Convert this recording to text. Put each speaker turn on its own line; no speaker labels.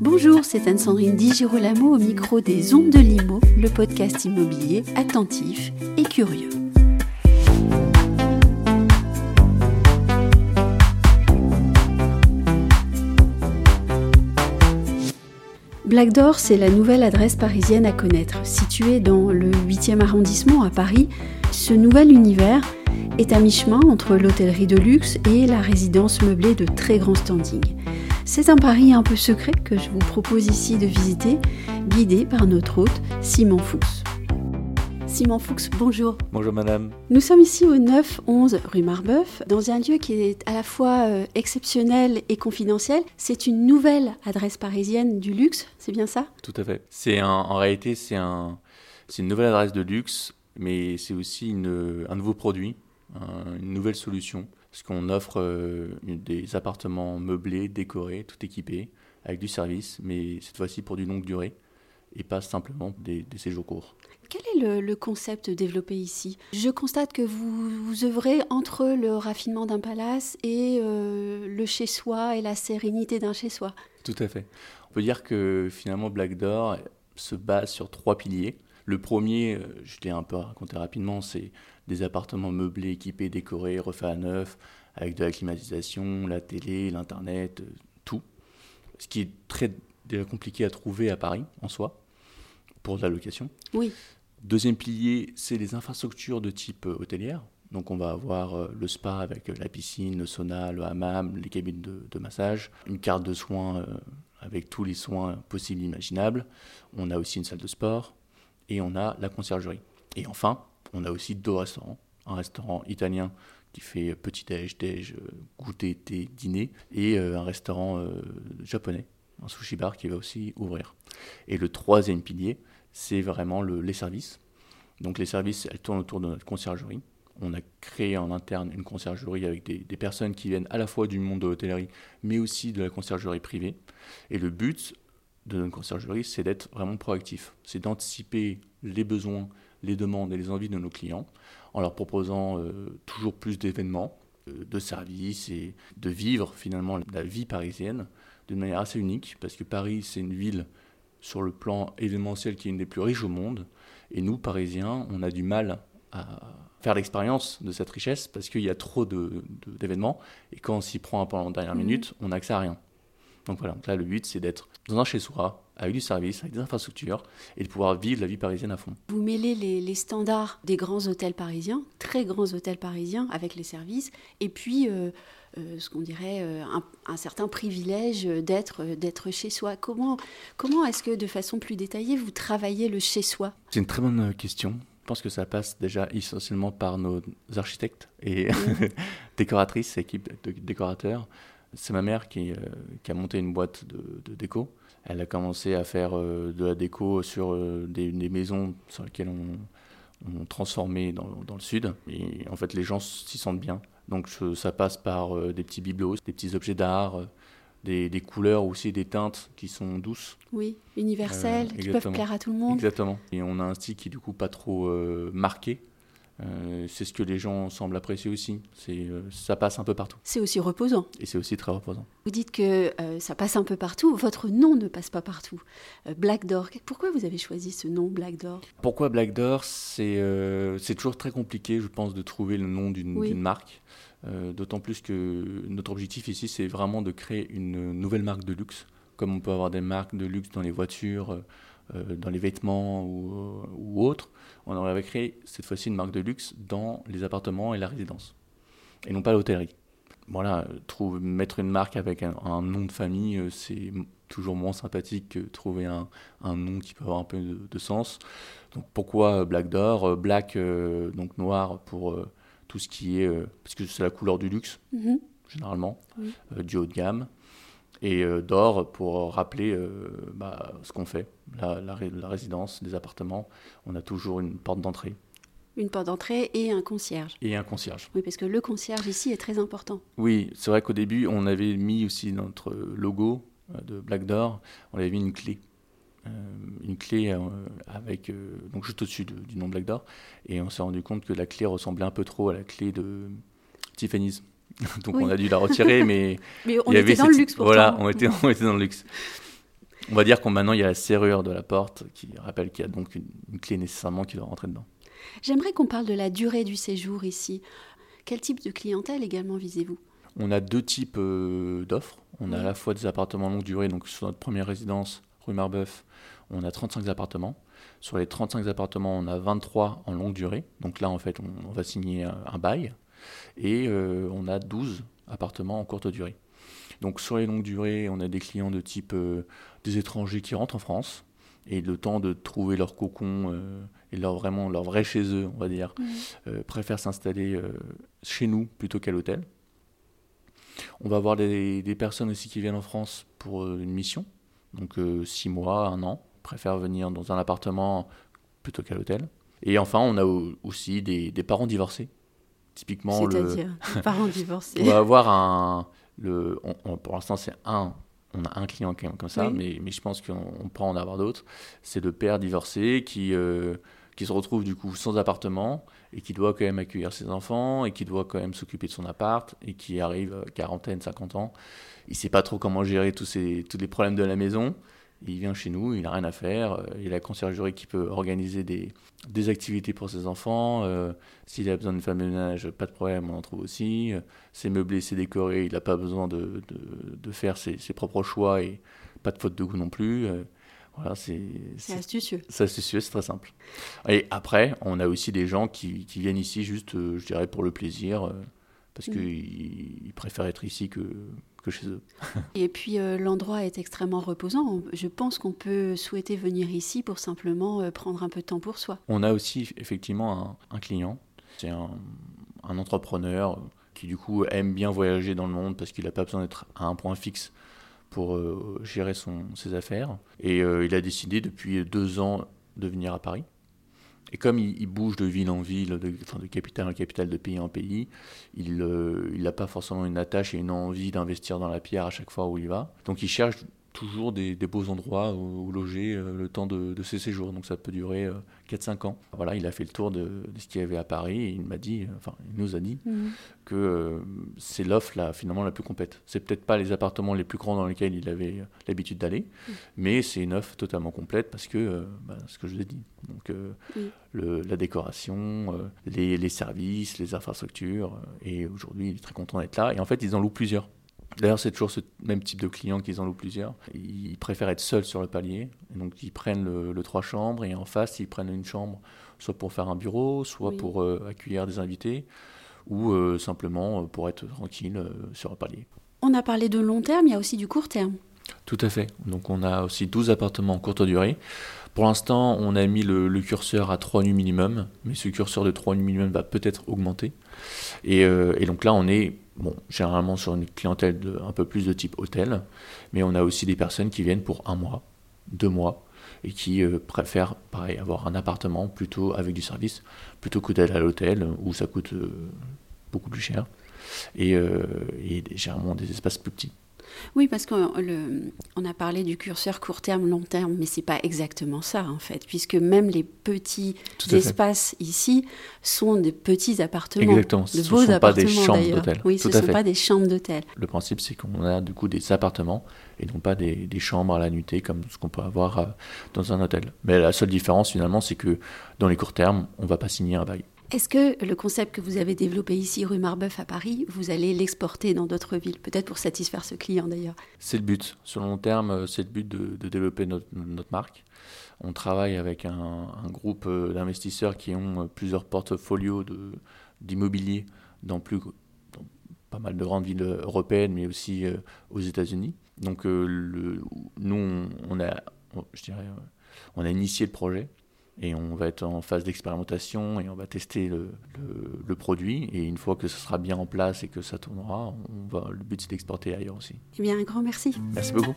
Bonjour, c'est Anne-Sandrine Di Girolamo au micro des Ondes de Limo, le podcast immobilier attentif et curieux. Black Door, c'est la nouvelle adresse parisienne à connaître. Située dans le 8e arrondissement à Paris, ce nouvel univers est à mi-chemin entre l'hôtellerie de luxe et la résidence meublée de très grand standing. C'est un pari un peu secret que je vous propose ici de visiter, guidé par notre hôte Simon Fuchs. Simon Fuchs, bonjour.
Bonjour madame.
Nous sommes ici au 9-11 rue Marbeuf, dans un lieu qui est à la fois euh, exceptionnel et confidentiel. C'est une nouvelle adresse parisienne du luxe, c'est bien ça?
Tout à fait. C'est en réalité c'est un, une nouvelle adresse de luxe, mais c'est aussi un nouveau produit, une nouvelle solution parce qu'on offre euh, des appartements meublés, décorés, tout équipés, avec du service, mais cette fois-ci pour du longue durée, et pas simplement des, séjours courts.
Quel est le, concept développé ici? Je constate que vous, vous œuvrez entre le raffinement d'un palace et euh, le chez-soi et la sérénité d'un chez-soi.
Tout à fait. On peut dire que finalement Black Door se base sur trois piliers. Le premier, euh, je l'ai un peu raconté rapidement, c'est des appartements meublés, équipés, décorés, refaits à neuf, avec de la climatisation, la télé, l'internet, euh, tout. Ce qui est très déjà compliqué à trouver à Paris en soi, pour la location.
Oui.
Deuxième pilier, c'est les infrastructures de type euh, hôtelière. Donc on va avoir le spa avec la piscine, le sauna, le hammam, les cabines de, massage, une carte de soins avec tous les soins possibles et imaginables. On a aussi une salle de sport et on a la conciergerie. Et enfin, on a aussi deux restaurants. Un restaurant italien qui fait petit déj, goûter, thé, dîner, et euh, un restaurant euh, japonais, un sushi bar qui va aussi ouvrir. Et le troisième pilier, c'est vraiment les services. Donc les services, elles tournent autour de notre conciergerie. On a créé en interne une conciergerie avec des, des personnes qui viennent à la fois du monde de l'hôtellerie, mais aussi de la conciergerie privée. Et le but de notre conciergerie, c'est d'être vraiment proactif. C'est d'anticiper les besoins les demandes et les envies de nos clients en leur proposant euh, toujours plus d'événements, euh, de services et de vivre finalement la vie parisienne d'une manière assez unique parce que Paris c'est une ville sur le plan événementiel qui est une des plus riches au monde et nous Parisiens on a du mal à faire l'expérience de cette richesse parce qu'il y a trop d'événements et quand on s'y prend un peu en dernière mmh. minute on n'a accès à rien. Donc voilà, là le but c'est d'être dans un chez soi avec du service, avec des infrastructures, et de pouvoir vivre la vie parisienne à fond.
Vous mêlez les, standards des grands hôtels parisiens, très grands hôtels parisiens, avec les services, et puis euh, euh, ce qu'on dirait euh, un, certain privilège d'être d'être chez soi. Comment, comment est-ce que de façon plus détaillée, vous travaillez le chez soi
C'est une très bonne question. Je pense que ça passe déjà essentiellement par nos architectes et décoratrices, équipe de décorateurs. C'est ma mère qui, qui, a monté une boîte de, de déco elle a commencé à faire euh, de la déco sur euh, des, maisons sur lesquelles on, on transformait dans, dans, le sud. Et en fait, les gens s'y sentent bien. Donc ça passe par euh, des petits bibelots, des petits objets d'art, des, des, couleurs aussi, des teintes qui sont douces.
Oui, universelles, qui peuvent plaire à tout le monde.
Exactement. Et on a un style qui est du coup pas trop marqué. Euh, c'est ce que les gens semblent apprécier aussi. C'est, euh, ça passe un peu partout.
C'est aussi reposant.
Et c'est aussi très reposant.
Vous dites que euh, ça passe un peu partout. Votre nom ne passe pas partout. Black Door. Pourquoi vous avez choisi ce nom Black Door?
Pourquoi Black Door? C'est, c'est toujours très compliqué, je pense, de trouver le nom d'une, marque. d'autant plus que notre objectif ici, c'est vraiment de créer une nouvelle marque de luxe. Comme on peut avoir des marques de luxe dans les voitures, dans les vêtements ou, ou autres on aurait créé cette fois-ci une marque de luxe dans les appartements et la résidence, et non pas l'hôtellerie. Voilà, trouve, mettre une marque avec un, nom de famille, euh, c'est toujours moins sympathique que trouver un, nom qui peut avoir un peu de, sens. Donc pourquoi Black euh, Black, euh, donc noir pour tout ce qui est, parce que c'est la couleur du luxe, mm-hmm. généralement, du haut de gamme et euh, d'or pour rappeler euh, bah, ce qu'on fait, la, la, résidence, les appartements. On a toujours une porte d'entrée.
Une porte d'entrée et un concierge.
Et un concierge.
Oui, parce que le concierge ici est très important.
Oui, c'est vrai qu'au début, on avait mis aussi notre logo euh, de Black Door, on avait mis une clé. une clé avec donc juste au-dessus du nom Black Door et on s'est rendu compte que la clé ressemblait un peu trop à la clé de Tiffany's Donc on a dû la retirer, mais.
mais on était dans le luxe pourtant.
Voilà, on était, on était dans le luxe. On va dire qu'on maintenant il y a la serrure de la porte qui rappelle qu'il y a donc une, clé nécessairement qui doit rentrer dedans.
J'aimerais qu'on parle de la durée du séjour ici. Quel type de clientèle également visez-vous?
On a deux types euh, d'offres. On a à la fois des appartements longue durée, donc sur notre première résidence, rue Marbeuf, on a 35 appartements. Sur les 35 appartements, on a 23 en longue durée. Donc là, en fait, on, va signer un, bail. Et euh, on a 12 appartements en courte durée. Donc sur les longues durées, on a des clients de type euh, des étrangers qui rentrent en France et le temps de trouver leur cocon euh, et leur vraiment leur vrai chez eux, on va dire, mmh. préfèrent s'installer chez nous plutôt qu'à l'hôtel. On va avoir des, des, personnes aussi qui viennent en France pour une mission, donc six mois, un an, préfèrent venir dans un appartement plutôt qu'à l'hôtel. Et enfin, on a aussi des, parents divorcés.
Typiquement, le... parents divorcés.
on va avoir un. Le, pour l'instant, c'est un. On a un client comme ça, mais, mais je pense qu'on peut en avoir d'autres. C'est le père divorcé qui, euh, qui se retrouve du coup sans appartement et qui doit quand même accueillir ses enfants et qui doit quand même s'occuper de son appart et qui arrive à quarantaine, 50 ans. Il ne sait pas trop comment gérer tous, ces, tous les problèmes de la maison. Il vient chez nous, il n'a rien à faire. Euh, il a la conciergerie qui peut organiser des, des activités pour ses enfants. Euh, s'il a besoin d'une femme de ménage, pas de problème, on en trouve aussi. Euh, c'est meublé, c'est décoré, il n'a pas besoin de, de, de faire ses, ses, propres choix et pas de faute de goût non plus. voilà,
c'est astucieux.
C'est astucieux, c'est très simple. Et après, on a aussi des gens qui, qui viennent ici juste, je dirais, pour le plaisir, parce mmh. qu'ils préfèrent être ici que, que chez eux.
Et puis euh, l'endroit est extrêmement reposant. Je pense qu'on peut souhaiter venir ici pour simplement euh, prendre un peu de temps pour soi.
On a aussi effectivement un, client, c'est un, entrepreneur qui du coup aime bien voyager dans le monde parce qu'il n'a pas besoin d'être à un point fixe pour euh, gérer son, ses affaires. Et il a décidé depuis deux ans de venir à Paris. Et comme il, bouge de ville en ville, de, enfin de capitale en capitale, de pays en pays, il n'a euh, pas forcément une attache et une envie d'investir dans la pierre à chaque fois où il va. Donc il cherche toujours des, beaux endroits où, loger euh, le temps de, de, ses séjours. Donc ça peut durer 4-5 euh, ans. Voilà, il a fait le tour de, ce qu'il y avait à Paris et il m'a dit, euh, enfin, il nous a dit mhm. que c'est l'offre là, finalement la plus complète. C'est peut-être pas les appartements les plus grands dans lesquels il avait l'habitude d'aller, mhm. mais c'est une offre totalement complète parce que, bah, ce que je vous ai dit, donc le, la décoration, les, les, services, les infrastructures, et aujourd'hui il est très content d'être là. Et en fait, ils en louent plusieurs. D'ailleurs, c'est toujours ce même type de client qu'ils en louent plusieurs. Ils préfèrent être seuls sur le palier. donc, ils prennent le, trois chambres et en face, ils prennent une chambre, soit pour faire un bureau, soit pour euh, accueillir des invités, ou euh, simplement euh, pour être tranquille sur le palier.
On a parlé de long terme, il y a aussi du court terme.
Tout à fait. Donc, on a aussi 12 appartements en courte durée. Pour l'instant, on a mis le, curseur à 3 nuits minimum, mais ce curseur de 3 nuits minimum va peut-être augmenter. Et, et donc là, on est bon, généralement sur une clientèle un peu plus de type hôtel, mais on a aussi des personnes qui viennent pour un mois, deux mois, et qui euh, préfèrent, pareil, avoir un appartement plutôt avec du service, plutôt que d'aller à l'hôtel où ça coûte euh, beaucoup plus cher, euh, et généralement des espaces plus petits.
Oui, parce qu'on a parlé du curseur court terme, long terme, mais c'est pas exactement ça en fait, puisque même les petits espaces ici sont des petits appartements,
exactement. de beaux sont pas des chambres d'hôtel.
Oui, ce ne sont pas des chambres d'hôtel.
Le principe, c'est qu'on a du coup des appartements et non pas des, des chambres à la nuitée comme ce qu'on peut avoir euh, dans un hôtel. Mais la seule différence finalement, c'est que dans les courts termes, on ne va pas signer un bail.
Est-ce que le concept que vous avez développé ici, rue Marbeuf à Paris, vous allez l'exporter dans d'autres villes, peut-être pour satisfaire ce client d'ailleurs?
C'est le but. Sur le long terme, euh, c'est le but de, développer notre, marque. On travaille avec un, groupe euh, d'investisseurs qui ont euh, plusieurs portfolios d'immobilier dans, plus, pas mal de grandes villes européennes, mais aussi aux États-Unis. Donc nous, on, a, je dirais, on a initié le projet et on va être en phase d'expérimentation et on va tester le, le, produit. Et une fois que ce sera bien en place et que ça tournera, on va, le but c'est d'exporter ailleurs aussi.
Eh bien, un grand merci.
Merci beaucoup.